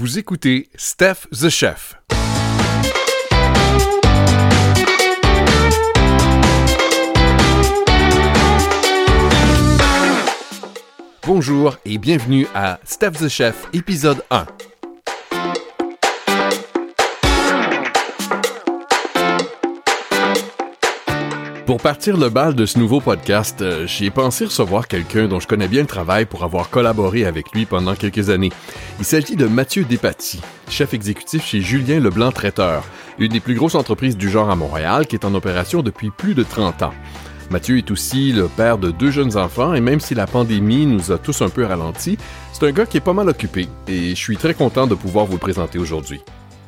Vous écoutez Steph the Chef. Bonjour et bienvenue à Steph the Chef, épisode 1. Pour partir le bal de ce nouveau podcast, euh, j'ai pensé recevoir quelqu'un dont je connais bien le travail pour avoir collaboré avec lui pendant quelques années. Il s'agit de Mathieu Despatie, chef exécutif chez Julien Leblanc Traiteur, une des plus grosses entreprises du genre à Montréal qui est en opération depuis plus de 30 ans. Mathieu est aussi le père de deux jeunes enfants et même si la pandémie nous a tous un peu ralentis, c'est un gars qui est pas mal occupé et je suis très content de pouvoir vous le présenter aujourd'hui.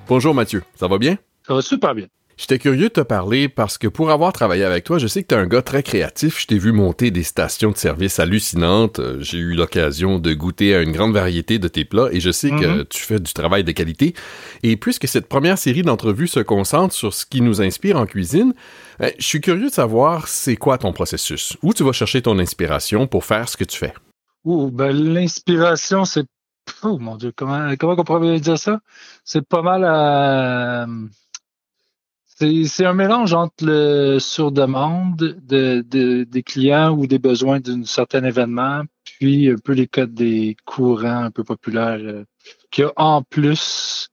Bonjour Mathieu, ça va bien? Ça va super bien. J'étais curieux de te parler parce que pour avoir travaillé avec toi, je sais que tu es un gars très créatif. Je t'ai vu monter des stations de service hallucinantes. Euh, j'ai eu l'occasion de goûter à une grande variété de tes plats et je sais que Mhm. tu fais du travail de qualité. Et puisque cette première série d'entrevues se concentre sur ce qui nous inspire en cuisine, euh, je suis curieux de savoir c'est quoi ton processus. Où tu vas chercher ton inspiration pour faire ce que tu fais? Ouh, ben, l'inspiration, c'est. Oh mon Dieu, comment, comment on pourrait dire ça? C'est pas mal à. C'est c'est un mélange entre le sur-demande de, de- des clients ou des besoins d'un certain événement, puis un peu les codes des courants un peu populaires euh, qu'il y a en plus.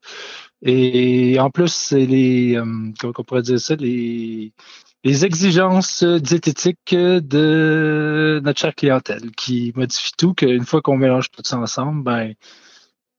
Et en plus, c'est les. euh, comment on pourrait dire ça? Les, les exigences diététiques de notre chère clientèle qui modifie tout, qu'une fois qu'on mélange tout ça ensemble, ben,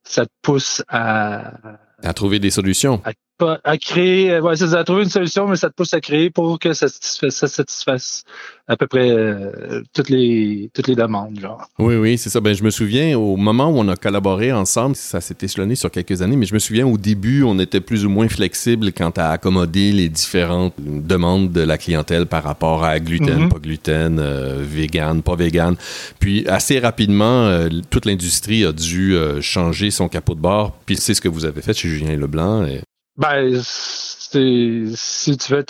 ça te pousse à, À trouver des solutions. pas- à créer, ouais, c'est à trouver une solution, mais ça te pousse à créer pour que ça satisfasse, ça satisfasse à peu près euh, toutes les toutes les demandes. Genre. Oui, oui, c'est ça. Ben, je me souviens au moment où on a collaboré ensemble, ça s'est échelonné sur quelques années, mais je me souviens au début, on était plus ou moins flexible quant à accommoder les différentes demandes de la clientèle par rapport à gluten, Mhm. pas gluten, euh, vegan, pas vegan. Puis assez rapidement, euh, toute l'industrie a dû euh, changer son capot de bord. Puis c'est ce que vous avez fait chez Julien Leblanc. Et... Ben, si tu veux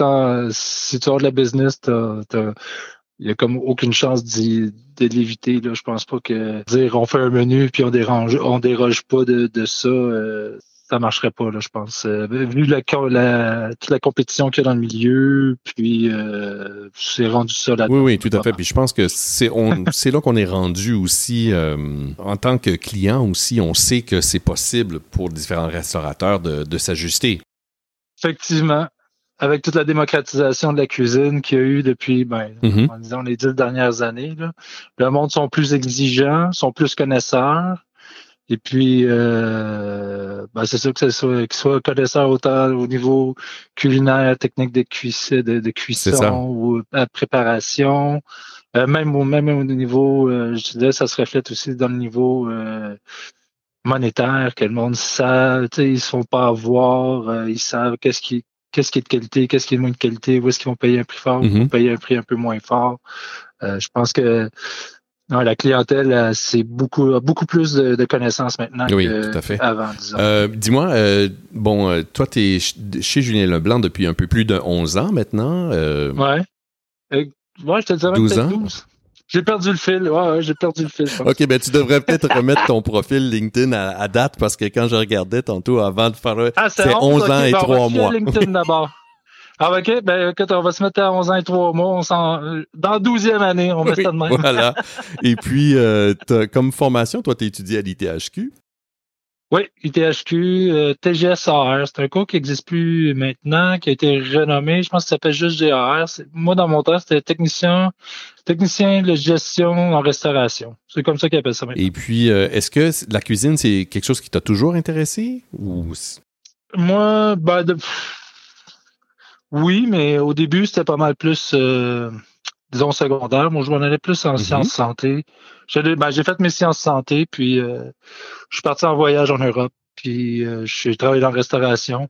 si tu as de la business, il y a comme aucune chance d'y- de l'éviter. Je pense pas que dire on fait un menu puis on dérange, on déroge pas de, de ça, euh, ça marcherait pas. Là, je pense. Euh, vu la, la- toute la compétition qu'il y a dans le milieu, puis euh, c'est rendu ça là. Oui, oui, tout à fait. Puis je pense que c'est là qu'on est rendu aussi euh, en tant que client aussi. On sait que c'est possible pour différents restaurateurs de, de s'ajuster. Effectivement, avec toute la démocratisation de la cuisine qu'il y a eu depuis, ben, Mhm. en disant les dix dernières années, là, le monde sont plus exigeants, sont plus connaisseurs. Et puis, euh, ben, c'est sûr que ce soit, qu'ils soient connaisseurs autant au niveau culinaire, technique de, cuisson, de, C'est cuisson ou à préparation. Euh, même, au, même au niveau, euh, je dirais, ça se reflète aussi dans le niveau euh, monétaire, que le monde sait, ils se font pas avoir, euh, ils savent qu'est-ce qui, qu'est-ce qui est de qualité, qu'est-ce qui est de moins de qualité, où est-ce qu'ils vont payer un prix fort, où ils Mhm. vont payer un prix un peu moins fort. Euh, je pense que non, la clientèle, euh, c'est beaucoup, a beaucoup plus de, de connaissances maintenant Oui, tout à fait. qu'avant, disons. Euh, Dis-moi, euh, bon, euh, toi, tu es chez Julien Leblanc depuis un peu plus de 11 ans maintenant. euh, ouais. Euh, ouais, je te dirais 12 peut-être ans? 12. J'ai perdu le fil. Ouais, ouais, j'ai perdu le fil. OK, ben tu devrais peut-être remettre ton profil LinkedIn à, à date parce que quand je regardais tantôt avant de faire le... Ah, c'est 11 ok, ans et ben, on va 3 filer mois. LinkedIn d'abord. Ah, ok, ben, écoute, on va se mettre à 11 ans et 3 mois. On s'en, euh, dans la 12e année, on met Oui, ça de même. voilà. Et puis, euh, t'as- comme formation, toi, tu étudié à l'ITHQ. Oui, UTHQ, euh, TGSAR, c'est un cours qui n'existe plus maintenant, qui a été renommé, je pense que ça s'appelle juste GAR. Moi, dans mon temps, c'était technicien, technicien de gestion en restauration. C'est comme ça qu'ils appellent ça maintenant. Et puis, euh, est-ce que la cuisine, c'est quelque chose qui t'a toujours intéressé? Ou... Moi, ben, de- oui, mais au début, c'était pas mal plus, euh, disons, secondaire. Moi, je m'en allais plus en Mhm. sciences santé. J'ai ben, j'ai fait mes sciences santé, puis euh, je suis parti en voyage en Europe, puis euh, j'ai travaillé dans la restauration.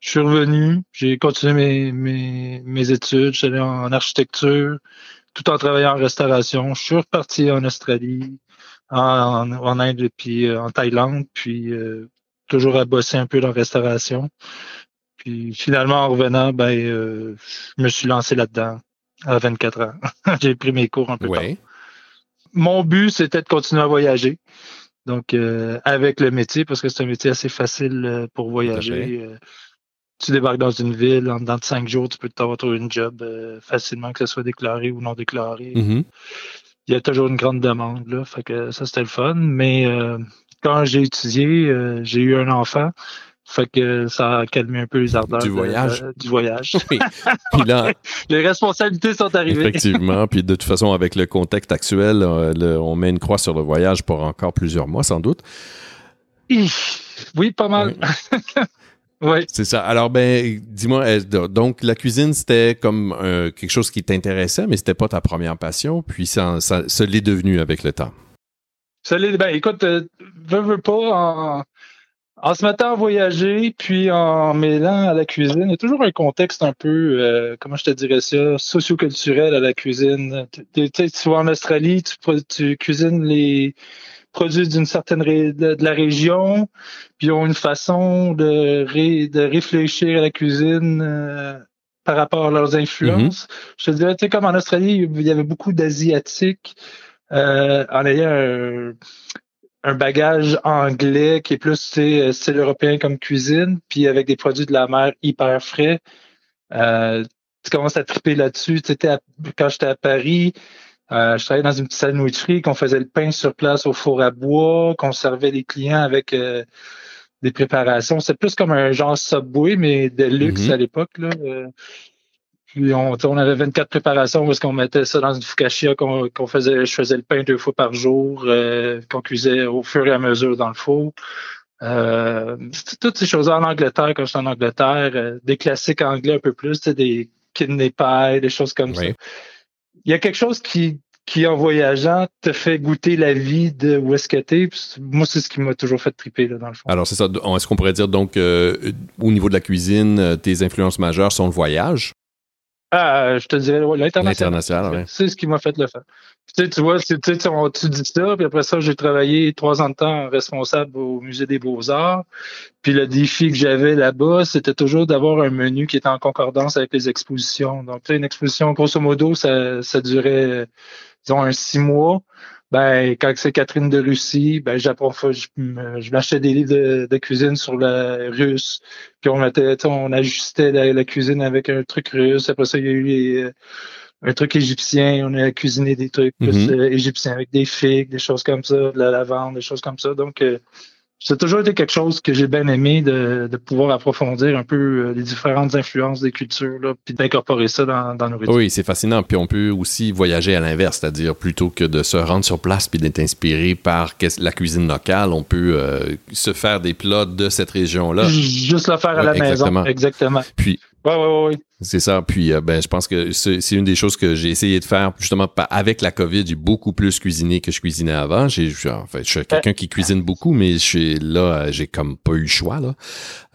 Je suis revenu, j'ai continué mes, mes, mes études, allé en architecture, tout en travaillant en restauration. Je suis reparti en Australie, en, en Inde, puis euh, en Thaïlande, puis euh, toujours à bosser un peu dans la restauration. Puis finalement, en revenant, ben, euh, je me suis lancé là-dedans à 24 ans. j'ai pris mes cours un peu tard. Ouais. Mon but, c'était de continuer à voyager. Donc, avec le métier, parce que c'est un métier assez facile pour voyager. tu débarques dans une ville, en dedans de cinq jours, tu peux t'avoir trouvé une job facilement, que ce soit déclaré ou non déclaré. Mm-hmm. Il y a toujours une grande demande, là. Fait que ça, c'était le fun. Mais quand j'ai étudié, j'ai eu un enfant. Fait que ça a calmé un peu les ardeurs du voyage. du voyage. Puis là, les responsabilités sont arrivées. Effectivement. Puis de toute façon, avec le contexte actuel, euh, on met une croix sur le voyage pour encore plusieurs mois, sans doute. Oui, pas mal. Oui. C'est ça. Alors, ben, dis-moi, donc la cuisine, c'était comme euh, quelque chose qui t'intéressait, mais c'était pas ta première passion, puis ça, ça, l'est devenu avec le temps? Ça l'est, ben, écoute, euh, veux, veux pas, en, en se mettant à voyager, puis en mêlant à la cuisine, il y a toujours un contexte un peu, euh, comment je te dirais ça, socioculturel à la cuisine. Tu vas en Australie, tu, tu cuisines les produits d'une certaine de, la région, puis ils ont une façon de, de réfléchir à la cuisine euh, par rapport à leurs influences. Mm-hmm. Je te dirais, tu sais, comme en Australie, il y avait beaucoup d'Asiatiques euh, en ayant un un bagage anglais qui est plus style européen comme cuisine, puis avec des produits de la mer hyper frais. Euh, tu commences à triper là-dessus. Tu quand j'étais à Paris, euh, je travaillais dans une petite sandwicherie, qu'on faisait le pain sur place au four à bois, qu'on servait les clients avec euh, des préparations. C'est plus comme un genre Subway, mais de luxe mm-hmm. à l'époque. Puis on, on, avait 24 préparations parce qu'on mettait ça dans une focaccia qu'on faisait, je faisais le pain deux fois par jour, euh, qu'on cuisait au fur et à mesure dans le four. Euh, toutes ces choses en Angleterre, quand j'étais en Angleterre, euh, des classiques anglais un peu plus, des kidney pie, des choses comme ça. Il y a quelque chose qui, qui, en voyageant, te fait goûter la vie de où est-ce que t'es. Moi, c'est ce qui m'a toujours fait triper, là, dans le fond. Alors, c'est ça. Est-ce qu'on pourrait dire, donc, au niveau de la cuisine, tes influences majeures sont le voyage? Ah, je te dirais l'international. L'international, C'est ce qui m'a fait le faire. Tu, sais, tu vois, tu, tu dis ça, puis après ça, j'ai travaillé trois ans de temps responsable au Musée des Beaux-Arts. Puis le défi que j'avais là-bas, c'était toujours d'avoir un menu qui était en concordance avec les expositions. Donc, tu sais, une exposition, grosso modo, ça, ça durait, disons, un six mois ben quand c'est Catherine de Russie, ben j'apprends, je, je m'achetais des livres de, cuisine sur le russe, puis on mettait, on ajustait la, cuisine avec un truc russe. Après ça, il y a eu euh, un truc égyptien, on a cuisiné des trucs mm-hmm. euh, égyptiens avec des figues, des choses comme ça, de la lavande, des choses comme ça. Donc euh, c'est toujours été quelque chose que j'ai bien aimé de, de, pouvoir approfondir un peu euh, les différentes influences des cultures, là, puis d'incorporer ça dans, dans nos. Oui, c'est fascinant. Puis on peut aussi voyager à l'inverse, c'est-à-dire plutôt que de se rendre sur place puis d'être inspiré par la cuisine locale, on peut euh, se faire des plats de cette région-là. Juste le faire à la maison. Exactement. Puis oui, oui, oui. C'est ça. Puis, euh, ben, je pense que c'est une des choses que j'ai essayé de faire justement avec la COVID. J'ai beaucoup plus cuisiné que je cuisinais avant. J'ai, en fait, je suis quelqu'un qui cuisine beaucoup, mais je là, j'ai comme pas eu le choix là.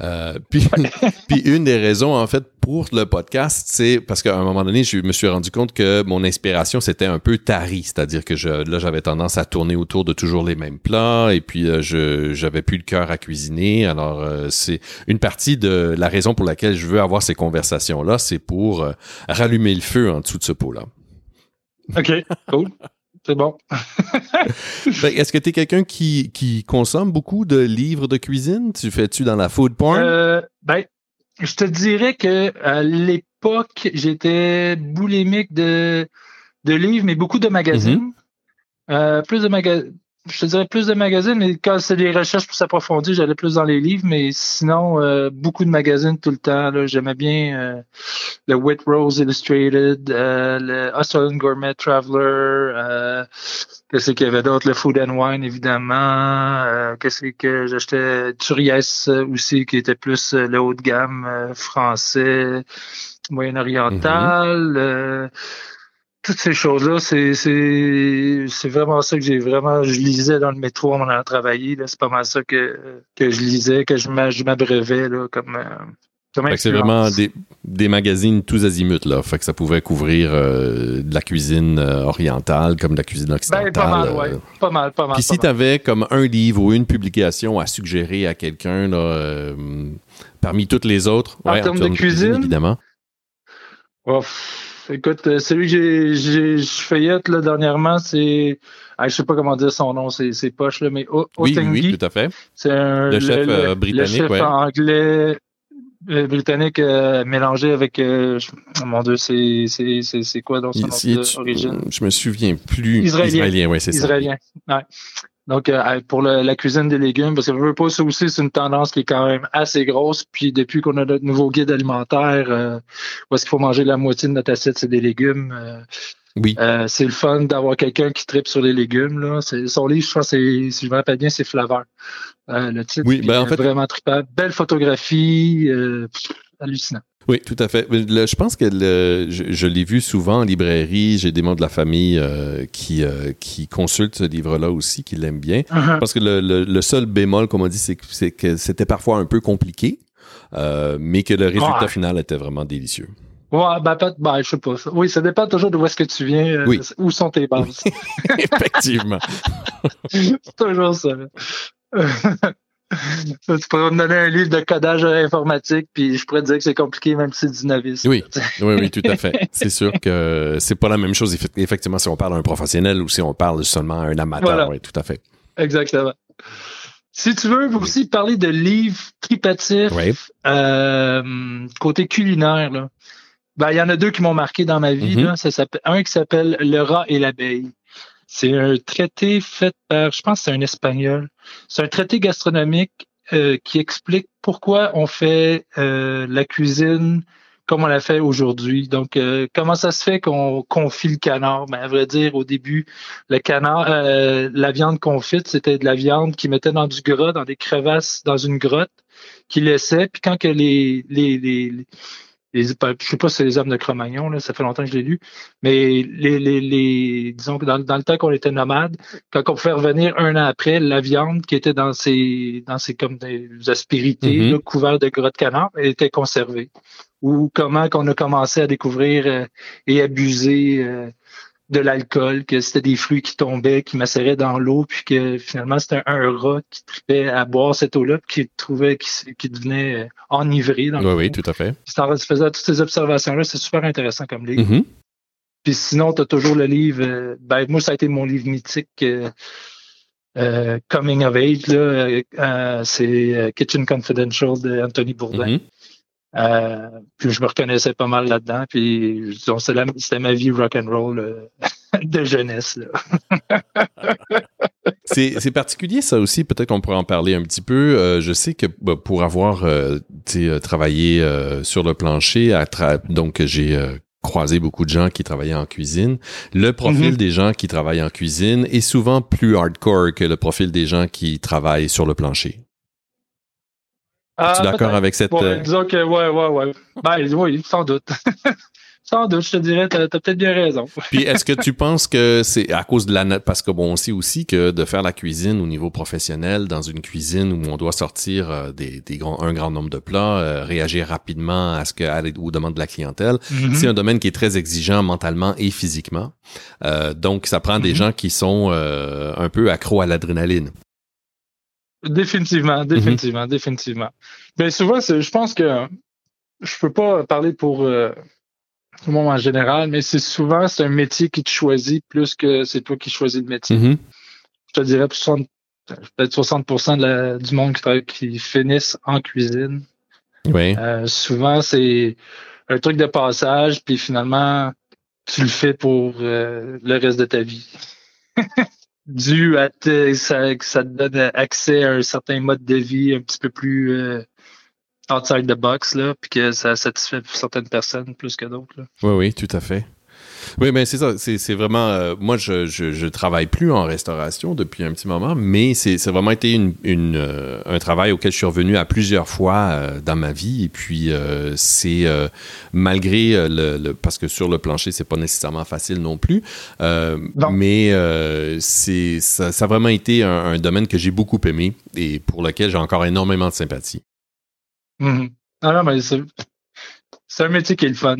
Euh, puis, puis une des raisons en fait pour le podcast, c'est parce qu'à un moment donné, je me suis rendu compte que mon inspiration c'était un peu tarie, c'est-à-dire que je, là j'avais tendance à tourner autour de toujours les mêmes plats et puis euh, je j'avais plus le cœur à cuisiner. Alors euh, c'est une partie de la raison pour laquelle je veux avoir ces conversations là, c'est pour euh, rallumer le feu en dessous de ce pot là. OK, cool. C'est bon. Est-ce que tu es quelqu'un qui, qui consomme beaucoup de livres de cuisine? Tu fais-tu dans la food porn? Euh, ben, je te dirais que à l'époque, j'étais boulimique de, de livres, mais beaucoup de magazines. Mm-hmm. euh, plus de magazines je te dirais plus de magazines, mais quand c'est des recherches pour s'approfondir, j'allais plus dans les livres, mais sinon, euh, beaucoup de magazines tout le temps. J'aimais bien euh, le Wit Rose Illustrated, euh, le Australian Gourmet Traveler, qu'est-ce qu'il y avait d'autre, le Food and Wine, évidemment, qu'est-ce que j'achetais, Turiès aussi, qui était plus le haut de gamme français, moyen-oriental. Mm-hmm toutes ces choses-là, c'est, c'est, vraiment ça que j'ai vraiment, je lisais dans le métro en allant travailler. C'est pas mal ça que, que je lisais, que je m'abreuvais là, comme. Euh, c'est vraiment des, des, magazines tous azimuts, là. Fait que ça pouvait couvrir euh, de la cuisine euh, orientale comme de la cuisine occidentale. Ben, pas mal, ouais. Pas mal, pas mal. Puis si tu avais comme un livre ou une publication à suggérer à quelqu'un, parmi toutes les autres, en termes de cuisine, évidemment. Écoute, euh, celui que j'ai feuillette là, dernièrement, c'est. Ah, je sais pas comment dire son nom, c'est poche, là, mais o oui, oui, tout à fait. C'est un le chef euh, britannique. Le chef anglais euh, britannique mélangé avec oh mon dieu c'est quoi dans son nom d'origine je me souviens plus israélien, israélien ouais c'est ça israélien ouais. Donc, euh, pour la cuisine des légumes, parce que je veux pas, ça aussi, c'est une tendance qui est quand même assez grosse. Puis depuis qu'on a notre nouveau guide alimentaire, euh, où est-ce qu'il faut manger la moitié de notre assiette, c'est des légumes. Euh, oui. Euh, c'est le fun d'avoir quelqu'un qui tripe sur les légumes. Là. Son livre, je pense, si je me rappelle bien, c'est Flaveur. le titre, oui, ben, en fait... vraiment trippable. Belle photographie, hallucinant. Oui, tout à fait. je pense que je, l'ai vu souvent en librairie. J'ai des membres de la famille euh, qui, euh, qui consultent ce livre-là aussi, qui l'aiment bien. Uh-huh. Parce que le, seul bémol, comme on dit, c'est que c'était parfois un peu compliqué, euh, mais que le résultat final était vraiment délicieux. Ouais, ben, ben, je sais pas. Oui, ça dépend toujours de où est-ce que tu viens, où sont tes bases. Effectivement. c'est toujours ça. tu pourrais me donner un livre de codage informatique, puis je pourrais te dire que c'est compliqué, même si c'est du novice. Oui, oui, oui, tout à fait. C'est sûr que c'est pas la même chose, effectivement, si on parle à un professionnel ou si on parle seulement à un amateur. Oui, tout à fait. Exactement. Si tu veux aussi parler de livres tripatifs, euh, côté culinaire, là, ben, il y en a deux qui m'ont marqué dans ma vie. Mm-hmm. là. Ça un qui s'appelle Le rat et l'abeille. C'est un traité fait par, je pense c'est un Espagnol. C'est un traité gastronomique euh, qui explique pourquoi on fait euh, la cuisine comme on l'a fait aujourd'hui. Donc, euh, comment ça se fait qu'on confie le canard? Ben, à vrai dire, au début, le canard, la viande confite, c'était de la viande qui mettait dans du gras, dans des crevasses, dans une grotte, qui laissait. Puis quand que les, les, je je sais pas si c'est les hommes de Cro-Magnon, là, ça fait longtemps que je l'ai lu, mais les, les, les disons que dans, dans le temps qu'on était nomade, quand on pouvait revenir un an après, la viande qui était dans ces dans ces comme des aspérités mm-hmm. couvertes de gras de canard, elle était conservée. Ou comment qu'on a commencé à découvrir euh, et abuser euh, de l'alcool, que c'était des fruits qui tombaient, qui macéraient dans l'eau, puis que finalement c'était un, rat qui tripait à boire cette eau-là, qui trouvait qui, devenait euh, enivré. Dans oui, oui, tout à fait. Puis faisait toutes ces observations-là, c'est super intéressant comme livre. Mm-hmm. Puis sinon, tu as toujours le livre, euh, ben moi ça a été mon livre mythique. Euh, Coming of Age, là, c'est Kitchen Confidential de Anthony Bourdain. Mm-hmm. Euh, puis je me reconnaissais pas mal là-dedans. Puis c'était ma vie rock and roll euh, de jeunesse. c'est particulier ça aussi. Peut-être qu'on pourrait en parler un petit peu. Euh, je sais que bah, pour avoir travaillé sur le plancher, donc j'ai croisé beaucoup de gens qui travaillaient en cuisine. Le profil mm-hmm. des gens qui travaillent en cuisine est souvent plus hardcore que le profil des gens qui travaillent sur le plancher. Ah, tu es d'accord avec cette. Euh, disons que, ouais, ouais, ouais. Ben, oui, sans doute. sans doute, je te dirais, tu as, peut-être bien raison. Puis, est-ce que tu penses que c'est à cause de la? Parce que, bon, on sait aussi que de faire la cuisine au niveau professionnel, dans une cuisine où on doit sortir euh, des, des grands, un grand nombre de plats, euh, réagir rapidement à ce que, à, aux demandes de la clientèle, mm-hmm. c'est un domaine qui est très exigeant mentalement et physiquement. donc, ça prend des mm-hmm. gens qui sont un peu accros à l'adrénaline. Définitivement, mhm. définitivement, définitivement. Mais souvent, je pense que je peux pas parler pour euh, tout le monde en général, mais c'est souvent c'est un métier qui te choisit plus que c'est toi qui choisis le métier. Mhm. Je te dirais peut-être 60% du monde qui, qui finissent en cuisine. Oui. Euh, souvent, c'est un truc de passage, puis finalement, tu le fais pour euh, le reste de ta vie. dû à ça, que ça te donne accès à un certain mode de vie un petit peu plus euh, outside the box, là, puis que ça satisfait certaines personnes plus que d'autres. Oui, oui, tout à fait. Oui, mais c'est ça. C'est vraiment. Euh, moi, je, je, travaille plus en restauration depuis un petit moment, mais c'est vraiment été une, une euh, un travail auquel je suis revenu à plusieurs fois euh, dans ma vie. Et puis, c'est malgré le, Parce que sur le plancher, c'est pas nécessairement facile non plus. mais c'est ça, ça, a vraiment été un, domaine que j'ai beaucoup aimé et pour lequel j'ai encore énormément de sympathie. Mm-hmm. Ah non, mais c'est un métier qui est le fun,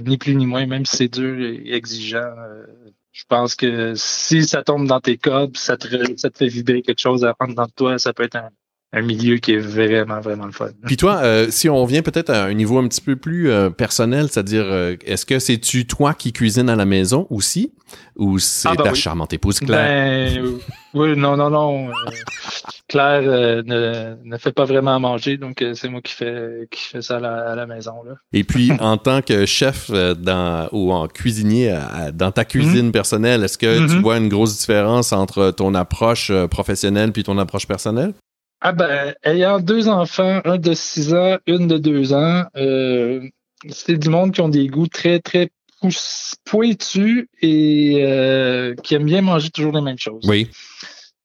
ni plus ni moins, même si c'est dur et exigeant. Euh, je pense que si ça tombe dans tes cordes, ça te, ça te fait vibrer quelque chose à prendre dans toi, ça peut être un milieu qui est vraiment, vraiment le fun. Puis toi, euh, si on revient peut-être à un niveau un petit peu plus euh, personnel, c'est-à-dire, euh, est-ce que c'est-tu toi qui cuisines à la maison aussi? Ou c'est Ah, ben ta oui. charmante épouse Claire? Ben, oui, non, non, non. Claire euh, ne, ne fait pas vraiment à manger, donc euh, c'est moi qui fais, qui fais ça à la, à la maison. Là. Et puis, en tant que chef dans, ou en cuisinier à- dans ta cuisine personnelle, est-ce que tu Mhm. vois une grosse différence entre ton approche professionnelle puis ton approche personnelle? Ah ben, ayant deux enfants, un de 6 ans, une de 2 ans, euh, c'est du monde qui ont des goûts très, très pointus et euh, qui aiment bien manger toujours les mêmes choses. Oui.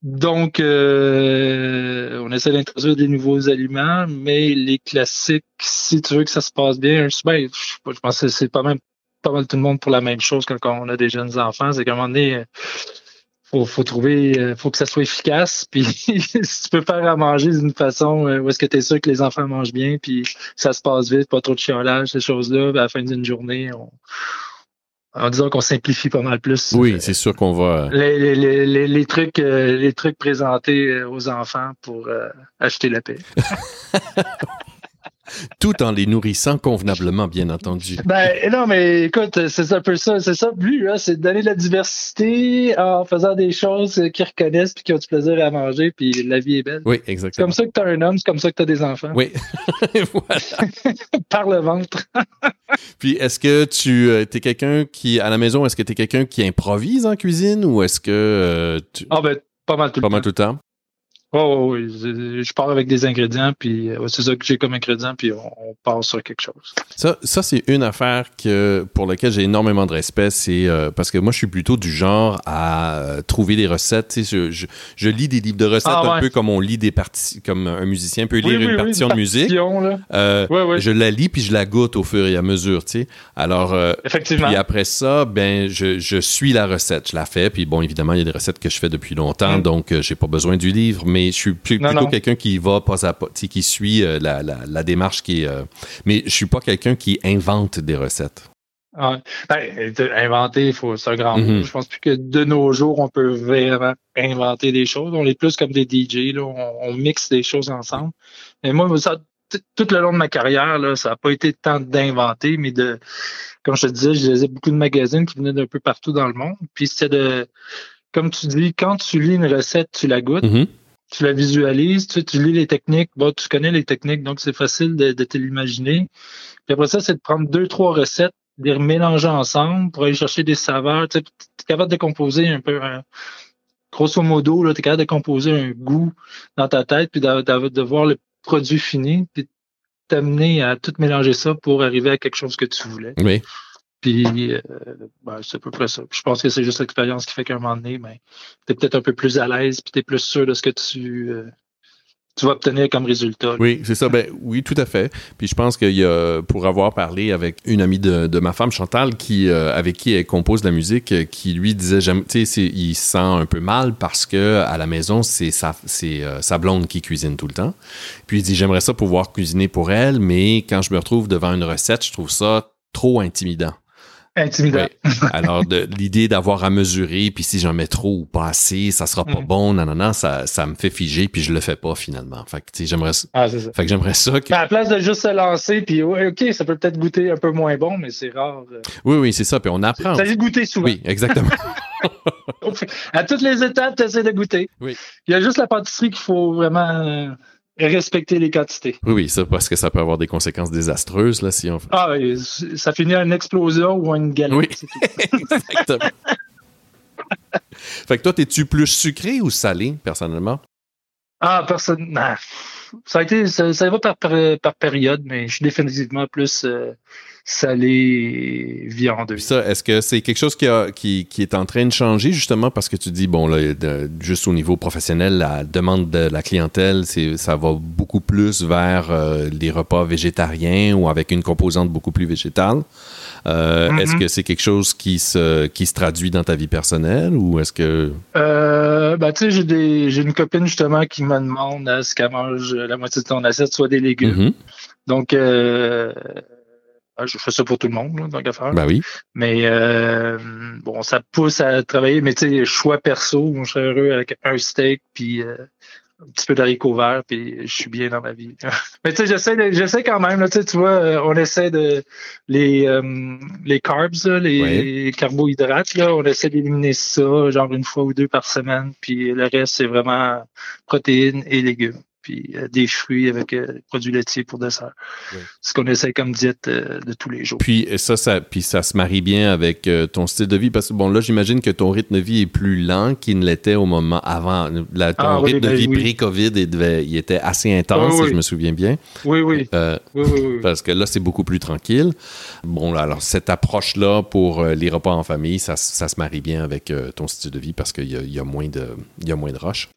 Donc, euh, on essaie d'introduire des nouveaux aliments, mais les classiques, si tu veux que ça se passe bien, je, ben, je pense que c'est pas même pas mal tout le monde pour la même chose quand on a des jeunes enfants, c'est qu'à un moment donné, faut, faut trouver, euh, faut que ça soit efficace. Puis si tu peux faire à manger d'une façon euh, où est-ce que tu es sûr que les enfants mangent bien, puis ça se passe vite, pas trop de chiolage, ces choses-là, à la fin d'une journée, on, en disant qu'on simplifie pas mal plus. Oui, euh, c'est sûr qu'on va. les, les, les, les, trucs les trucs présentés aux enfants pour euh, acheter la paix. Tout en les nourrissant convenablement, bien entendu. Ben non, mais écoute, c'est un peu ça, c'est ça le but, hein, c'est de donner de la diversité en faisant des choses euh, qu'ils reconnaissent puis qui ont du plaisir à manger, puis la vie est belle. Oui, C'est exactement. comme ça que tu as un homme, c'est comme ça que tu as des enfants. Oui. Voilà. Par le ventre. Puis est-ce que tu es quelqu'un qui, à la maison, est-ce que tu es quelqu'un qui improvise en cuisine ou est-ce que euh, tu. Ah ben, pas mal tout Pas le mal temps. tout le temps? Oh, oui, je, je pars avec des ingrédients, puis euh, c'est ça que j'ai comme ingrédient, puis on, on part sur quelque chose. Ça, ça c'est une affaire que pour laquelle j'ai énormément de respect. C'est euh, parce que moi, je suis plutôt du genre à euh, trouver des recettes. Je, je, je lis des livres de recettes Ah, un peu comme on lit des parties, comme un musicien peut lire Oui, une oui, partition de musique. Euh, Ouais. Je la lis puis je la goûte au fur et à mesure. Tu sais. Alors, euh, Effectivement. Puis après ça, ben je, je suis la recette, je la fais. Puis bon, évidemment, il y a des recettes que je fais depuis longtemps, Mm. donc j'ai pas besoin du livre. Mais je suis plus- Non, plutôt quelqu'un qui va pas à pas, qui suit euh, la, la, la démarche qui est. euh, mais je suis pas quelqu'un qui invente des recettes. Ouais. Ben, inventer, faut, c'est un grand Mhm. mot. Je pense plus que de nos jours, on peut vraiment inventer des choses. On est plus comme des DJ, là. On, on mixe des choses ensemble. Mais moi, ça, tout le long de ma carrière, là, ça n'a pas été tant d'inventer, mais de, comme je te disais, je lisais beaucoup de magazines qui venaient d'un peu partout dans le monde. Puis c'était de, comme tu dis, quand tu lis une recette, tu la goûtes Mhm. Tu la visualises, tu, tu lis les techniques, bon, tu connais les techniques, donc c'est facile de, de te l'imaginer. Puis après ça, c'est de prendre deux, trois recettes, de les mélanger ensemble pour aller chercher des saveurs. Tu es capable de composer un peu, grosso modo, tu es capable de composer un goût dans ta tête, puis d'a- d'a- de, voir le produit fini, puis t'amener à tout mélanger ça pour arriver à quelque chose que tu voulais. Oui. Puis, euh, ben, c'est à peu près ça. Je pense que c'est juste l'expérience qui fait qu'à un moment donné, ben, tu es peut-être un peu plus à l'aise, puis tu es plus sûr de ce que tu, euh, tu vas obtenir comme résultat. Oui, c'est ça. Ben oui, tout à fait. Puis je pense qu'il y a, pour avoir parlé avec une amie de, ma femme, Chantal, qui euh, avec qui elle compose de la musique, euh, qui lui disait, tu sais, il se sent un peu mal parce que à la maison, c'est sa, c'est euh, sa blonde qui cuisine tout le temps. Puis il dit, j'aimerais ça pouvoir cuisiner pour elle, mais quand je me retrouve devant une recette, je trouve ça trop intimidant. Intimidant. Oui. Alors, l'idée d'avoir à mesurer, puis si j'en mets trop ou pas assez, ça sera pas Mhm. bon, non, non, non, ça, ça me fait figer, puis je le fais pas finalement. Fait que, tu sais, j'aimerais, Ah, ça. fait que j'aimerais ça que, Mais à la place de juste se lancer, puis ouais, OK, ça peut peut-être goûter un peu moins bon, mais c'est rare. euh, Oui, oui, c'est ça. Puis on apprend. Ça dit goûter souvent. Oui, exactement. À toutes les étapes, tu essaies de goûter. Oui. Il y a juste la pâtisserie qu'il faut vraiment euh, respecter les quantités. Oui, oui, ça, parce que ça peut avoir des conséquences désastreuses, là, si on. Ah, oui, ça finit à une explosion ou à une galette. Oui. Exactement. fait que toi, t'es-tu plus sucré ou salé, personnellement? Ah, personne. non. Ça a été, ça, ça va par, par, par période, mais je suis définitivement plus euh, viandeux. Puis ça, est-ce que c'est quelque chose qui, a- qui, qui est en train de changer, justement, parce que tu dis, bon, là, de- juste au niveau professionnel, la demande de la clientèle, c'est, ça va beaucoup plus vers euh, les repas végétariens ou avec une composante beaucoup plus végétale. Euh, Mhm. Est-ce que c'est quelque chose qui se, qui se traduit dans ta vie personnelle ou est-ce que... Euh, ben, tu sais, j'ai des, j'ai une copine justement qui me demande à ce qu'elle mange la moitié de ton assiette soit des légumes. Mhm. Donc, euh, je fais ça pour tout le monde, là, tant qu'à faire. Ben oui. Mais euh, bon, ça pousse à travailler, mais tu sais, choix perso, je serais heureux avec un steak puis euh, un petit peu d'haricots verts, puis je suis bien dans ma vie. Mais tu sais, j'essaie, j'essaie quand même. Là, tu vois, euh, on essaie de les euh, les carbs, les carbohydrates. Là, on essaie d'éliminer ça, genre une fois ou deux par semaine. Puis le reste, c'est vraiment protéines et légumes puis euh, des fruits avec euh, des produits laitiers pour dessert. Oui. Ce qu'on essaie comme diète euh, de tous les jours. Puis ça, ça, puis ça se marie bien avec ton style de vie parce que bon là, j'imagine que ton rythme de vie est plus lent qu'il ne l'était au moment avant. La, ton ah, rythme de ben vie pré-Covid, il, était assez intense, si je me souviens bien. Oui, oui. oui, Parce que là, c'est beaucoup plus tranquille. Bon, là, alors cette approche-là pour les repas en famille, ça, ça se marie bien avec ton style de vie parce qu'il y, y, a moins de, il y a moins de rush.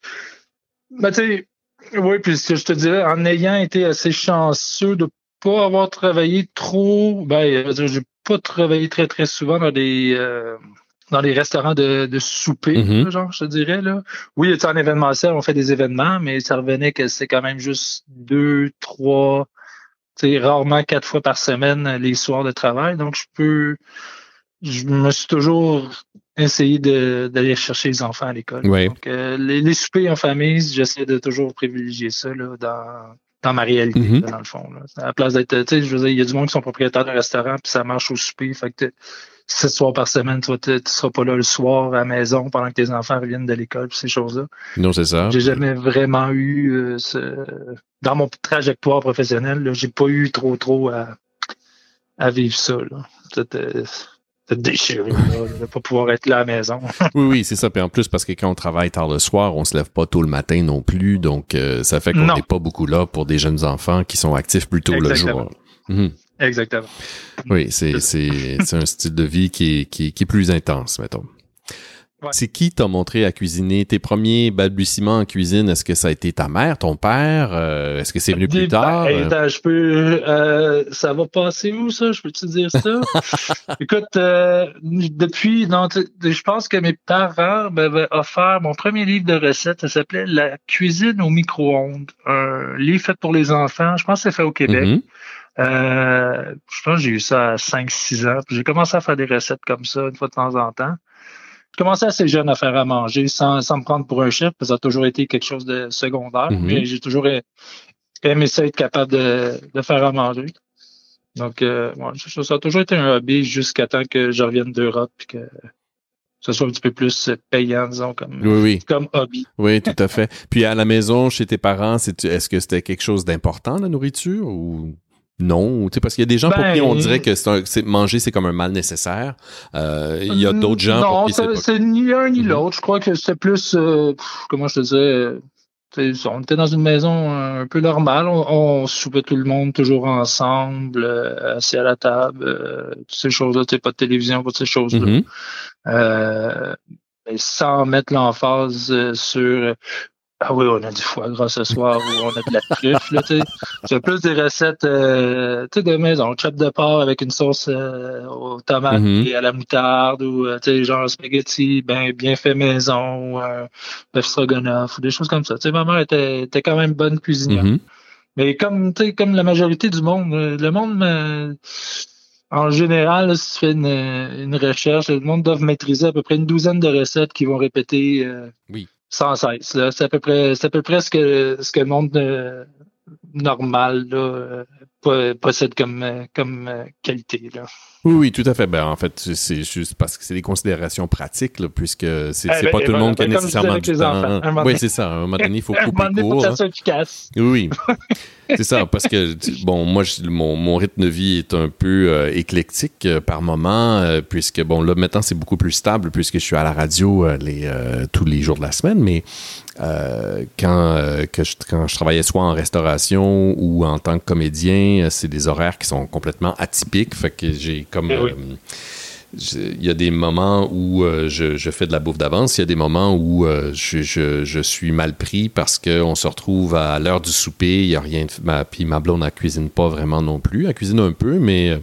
Ben, tu sais, oui, puis ce que je te dirais, en ayant été assez chanceux de pas avoir travaillé trop, ben, j'ai pas travaillé très très souvent dans des euh, dans les restaurants de, de souper, mm-hmm. genre, je te dirais là. Oui, en événementiel, on fait des événements, mais ça revenait que c'est quand même juste deux, trois, tu rarement quatre fois par semaine les soirs de travail. Donc, je peux, je me suis toujours essayé d'aller chercher les enfants à l'école. Donc, euh, les, les, soupers en famille, j'essaie de toujours privilégier ça là, dans, dans ma réalité, mm-hmm. dans le fond. Là. À la place d'être, tu sais, je veux dire, il y a du monde qui sont propriétaires de restaurant, puis ça marche au souper. Fait que sept soirs par semaine, tu ne seras pas là le soir à la maison pendant que tes enfants reviennent de l'école, ces choses-là. Non, c'est ça. J'ai jamais vraiment eu euh, ce... dans mon trajectoire professionnelle, j'ai pas eu trop trop à, à vivre ça. Là de ne pas pouvoir être là à la maison. oui, oui, c'est ça. Puis en plus, parce que quand on travaille tard le soir, on se lève pas tôt le matin non plus. Donc, euh, ça fait qu'on n'est pas beaucoup là pour des jeunes enfants qui sont actifs plus tôt le jour. Mhm. Exactement. Oui, c'est un style de vie qui est, qui, qui est plus intense, mettons. C'est qui t'a montré à cuisiner? Tes premiers balbutiements en cuisine, est-ce que ça a été ta mère, ton père? Euh, est-ce que c'est venu plus tard? Ben, je peux, euh, ça va passer où, ça? Je peux te dire ça? Écoute, euh, depuis, non, je pense que mes parents m'avaient offert mon premier livre de recettes. Ça s'appelait La cuisine au micro-ondes. Un livre fait pour les enfants. Je pense que c'est fait au Québec. Mm-hmm. je pense que j'ai eu ça à 5-6 ans. J'ai commencé à faire des recettes comme ça une fois de temps en temps commencé assez jeune à faire à manger sans, sans me prendre pour un chef, parce que ça a toujours été quelque chose de secondaire. Mais j'ai toujours aimé ça être capable de, de faire à manger. Donc, euh, ça, a toujours été un hobby jusqu'à temps que je revienne d'Europe et que ce soit un petit peu plus payant, disons, comme, comme hobby. Oui, tout à fait. Puis à la maison, chez tes parents, est-ce que c'était quelque chose d'important, la nourriture, ou? Non, parce qu'il y a des gens pour qui on ben, dirait que c'est manger c'est comme un mal nécessaire. Euh, il y a d'autres gens non, pour qui c'est c'est ni l'un ni mhm. l'autre. Je crois que c'est plus euh, comment je te disais. On était dans une maison un peu normale. On, soupait tout le monde toujours ensemble, euh, assis à la table, toutes ces choses-là. Pas de télévision, pas de ces choses-là. Mhm. sans mettre l'emphase sur ah oui, on a du foie gras ce soir ou on a de la truffe, là, tu sais. C'est plus des recettes, euh, tu sais, de maison. Chop de porc avec une sauce euh, aux tomates mm-hmm. et à la moutarde ou, euh, tu sais, genre spaghetti ben, bien fait maison ou un bœuf stroganoff ou des choses comme ça. Tu sais, ma mère était, était quand même bonne cuisinière. Mm-hmm. Mais comme, tu sais, comme la majorité du monde, le monde, en général, si tu fais une, une, recherche, le monde doit maîtriser à peu près une douzaine de recettes qui vont répéter. oui sans cesse. C'est à peu près, c'est à peu près ce que, ce que le monde euh, normal là, euh, possède comme, euh, comme qualité. Là. Oui, oui, tout à fait. Ben, en fait, c'est juste parce que c'est des considérations pratiques, là, puisque c'est eh ben, pas tout le monde qui a nécessairement du temps. Oui, c'est ça. À un moment donné, il faut couper court. Faut que efficace. Oui, c'est ça. Parce que, bon, moi, mon, mon, rythme de vie est un peu euh, éclectique euh, par moment, euh, puisque, bon, là, maintenant, c'est beaucoup plus stable, puisque je suis à la radio les, tous les jours de la semaine, mais quand, que je, quand je travaillais soit en restauration ou en tant que comédien, c'est des horaires qui sont complètement atypiques. Fait que j'ai comme. Eh il y a des moments où euh, je, fais de la bouffe d'avance, il y a des moments où euh, je, suis mal pris parce qu'on se retrouve à l'heure du souper, il y a rien, ma, puis ma blonde ne cuisine pas vraiment non plus, elle cuisine un peu, mais,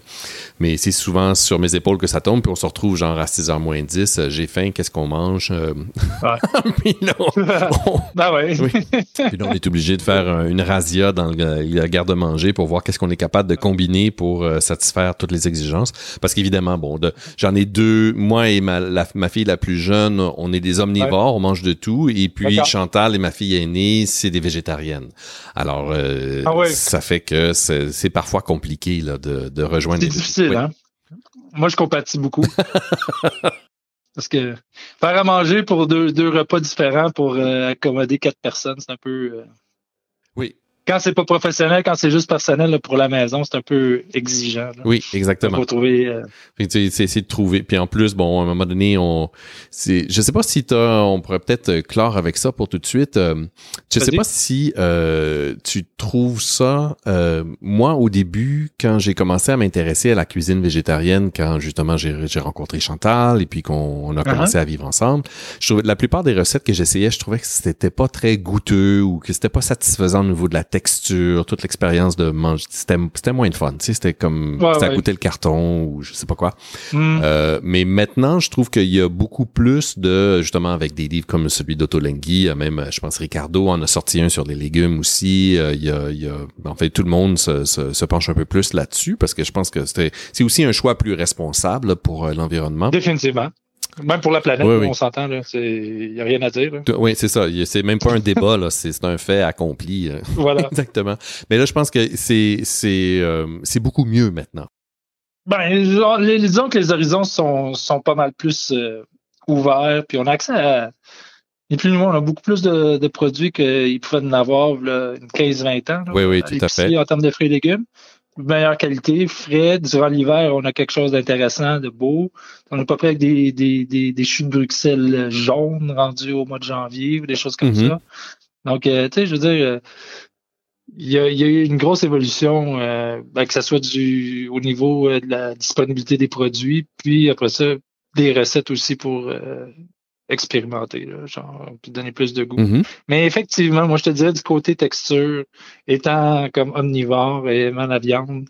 mais c'est souvent sur mes épaules que ça tombe, puis on se retrouve genre à 6h moins 10, j'ai faim, qu'est-ce qu'on mange? puis là, on, ben ouais. Puis là, on est obligé de faire une razzia dans la garde-manger pour voir qu'est-ce qu'on est capable de combiner pour euh, satisfaire toutes les exigences, parce qu'évidemment, bon, de J'en ai deux. Moi et ma, ma fille la plus jeune, on est des omnivores, on mange de tout. Et puis Chantal et ma fille aînée, c'est des végétariennes. Alors, euh, ah ça fait que c'est parfois compliqué là, de, de rejoindre. C'est difficile, hein? Moi, je compatis beaucoup. Parce que faire à manger pour deux, deux repas différents pour euh, accommoder quatre personnes, c'est un peu. Euh, oui quand c'est pas professionnel, quand c'est juste personnel pour la maison, c'est un peu exigeant. Oui, exactement. Faut trouver. Euh... C'est essayer de trouver. Puis en plus, bon, à un moment donné, on, c'est, je sais pas si t'as, on pourrait peut-être euh, clore avec ça pour tout de suite. Euh, je sais pas si euh, tu trouves ça. Euh, moi, au début, quand j'ai commencé à m'intéresser à la cuisine végétarienne, quand justement j'ai, rencontré Chantal et puis qu'on a uh-huh. commencé à vivre ensemble, je trouvais la plupart des recettes que j'essayais, je trouvais que c'était pas très goûteux ou que c'était pas satisfaisant au niveau de la texture, toute l'expérience de manger, c'était, c'était moins de fun. Tu sais, c'était comme ça goûtait le carton ou je sais pas quoi. Mm. Euh, mais maintenant, je trouve qu'il y a beaucoup plus de justement avec des livres comme celui d'Otolenghi, même je pense Ricardo en a sorti un sur les légumes aussi. Euh, il y a, il y a en fait tout le monde se, se, se penche un peu plus là-dessus parce que je pense que c'était c'est aussi un choix plus responsable pour euh, l'environnement. Définitivement. Même pour la planète, on s'entend, il n'y a rien à dire. Oui, c'est ça. C'est même pas un débat. C'est un fait accompli. Euh. Voilà. Exactement. Mais là, je pense que c'est euh, beaucoup mieux maintenant. Ben, disons que les horizons sont, sont pas mal plus euh, ouverts, puis on a accès à. Et plus on a beaucoup plus de, de produits qu'ils pouvaient en avoir là, une 15-20 ans. oui, oui, tout à fait. En termes de fruits et légumes meilleure qualité, frais. Durant l'hiver, on a quelque chose d'intéressant, de beau. On est pas près avec des, des, des, des de Bruxelles jaunes rendus au mois de janvier ou des choses comme mm-hmm. ça. Donc, euh, tu sais, je veux dire, euh, il y, a, il y, a, eu une grosse évolution, euh, ben, que ce soit du au niveau de la disponibilité des produits, puis après ça, des recettes aussi pour expérimenter, là, genre, puis donner plus de goût. Mm-hmm. Mais effectivement, moi, je te dirais du côté texture, étant comme omnivore et aimant la viande,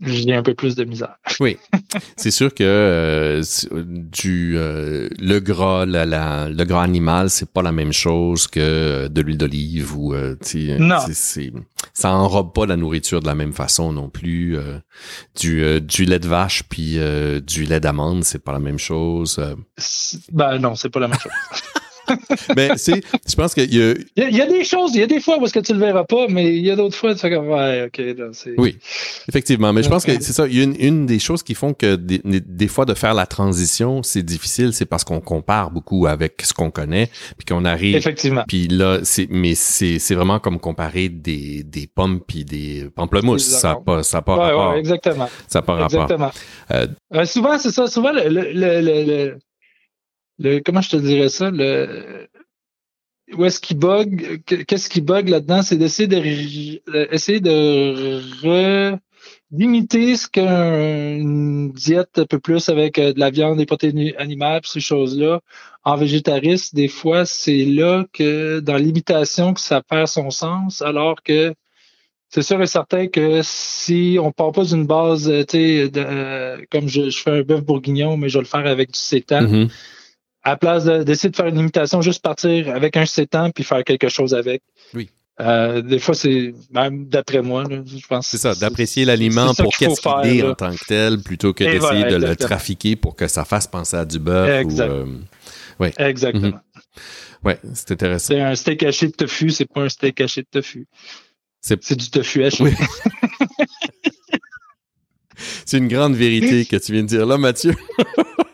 j'ai un peu plus de misère. oui, c'est sûr que euh, du euh, le gras, la, la, le gras animal, c'est pas la même chose que de l'huile d'olive ou euh, non. Ça enrobe pas la nourriture de la même façon non plus. du du lait de vache puis du lait d'amande, c'est pas la même chose. Ben non, c'est pas la même chose. mais c'est, je pense qu'il y a... Il y, a des choses, il y a des fois où est-ce que tu le verras pas, mais il y a d'autres fois tu fais comme ouais, ok, là, c'est. Oui, effectivement. Mais je pense que c'est ça. A une, des choses qui font que des, des, fois de faire la transition, c'est difficile, c'est parce qu'on compare beaucoup avec ce qu'on connaît, puis qu'on arrive. Effectivement. Puis là, c'est, mais c'est, c'est vraiment comme comparer des, des pommes puis des pamplemousses. Ça n'a pas, ça pas ouais, rapport. Ouais, exactement. Ça n'a pas exactement. rapport. Euh, euh, souvent, c'est ça. Souvent, le, le, le le comment je te dirais ça? Où est-ce qu'il bug? Qu'est-ce qui bug là-dedans? C'est d'essayer de essayer de limiter ce qu'une diète un peu plus avec euh, de la viande des protéines animales ces choses-là en végétariste. Des fois c'est là que dans l'imitation que ça perd son sens alors que c'est sûr et certain que si on part pas d'une base, tu sais, euh, comme je, fais un bœuf bourguignon, mais je vais le faire avec du sétan, mm-hmm à la place d'essayer de, faire une imitation, juste partir avec un sétan puis faire quelque chose avec. Oui. Euh, des fois, c'est même d'après moi, je pense. C'est ça, d'apprécier l'aliment pour qu'est-ce qu'il est en tant que tel, plutôt que d'essayer de le trafiquer pour que ça fasse penser à du bœuf. Ou, euh, ouais. Exactement. Mhm. Ouais, c'est intéressant. C'est un steak haché de tofu, c'est pas un steak haché de tofu. C'est du tofu haché. Oui. c'est une grande vérité que tu viens de dire là, Mathieu.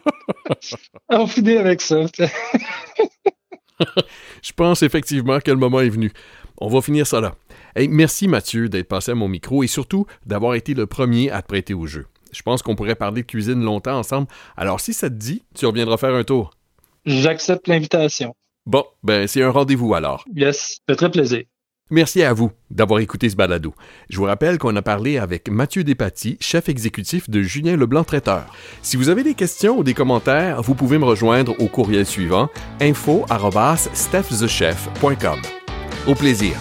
On finit avec ça. Je pense effectivement que le moment est venu. On va finir ça là. merci Mathieu d'être passé à mon micro et surtout d'avoir été le premier à te prêter au jeu. Je pense qu'on pourrait parler de cuisine longtemps ensemble. Alors si ça te dit, tu reviendras faire un tour. J'accepte l'invitation. Bon, ben c'est un rendez-vous alors. Yes, ça fait très plaisir. Merci à vous d'avoir écouté ce balado. Je vous rappelle qu'on a parlé avec Mathieu Despatie, chef exécutif de Julien Leblanc Traiteur. Si vous avez des questions ou des commentaires, vous pouvez me rejoindre au courriel suivant info@stephthechef.com. Au plaisir.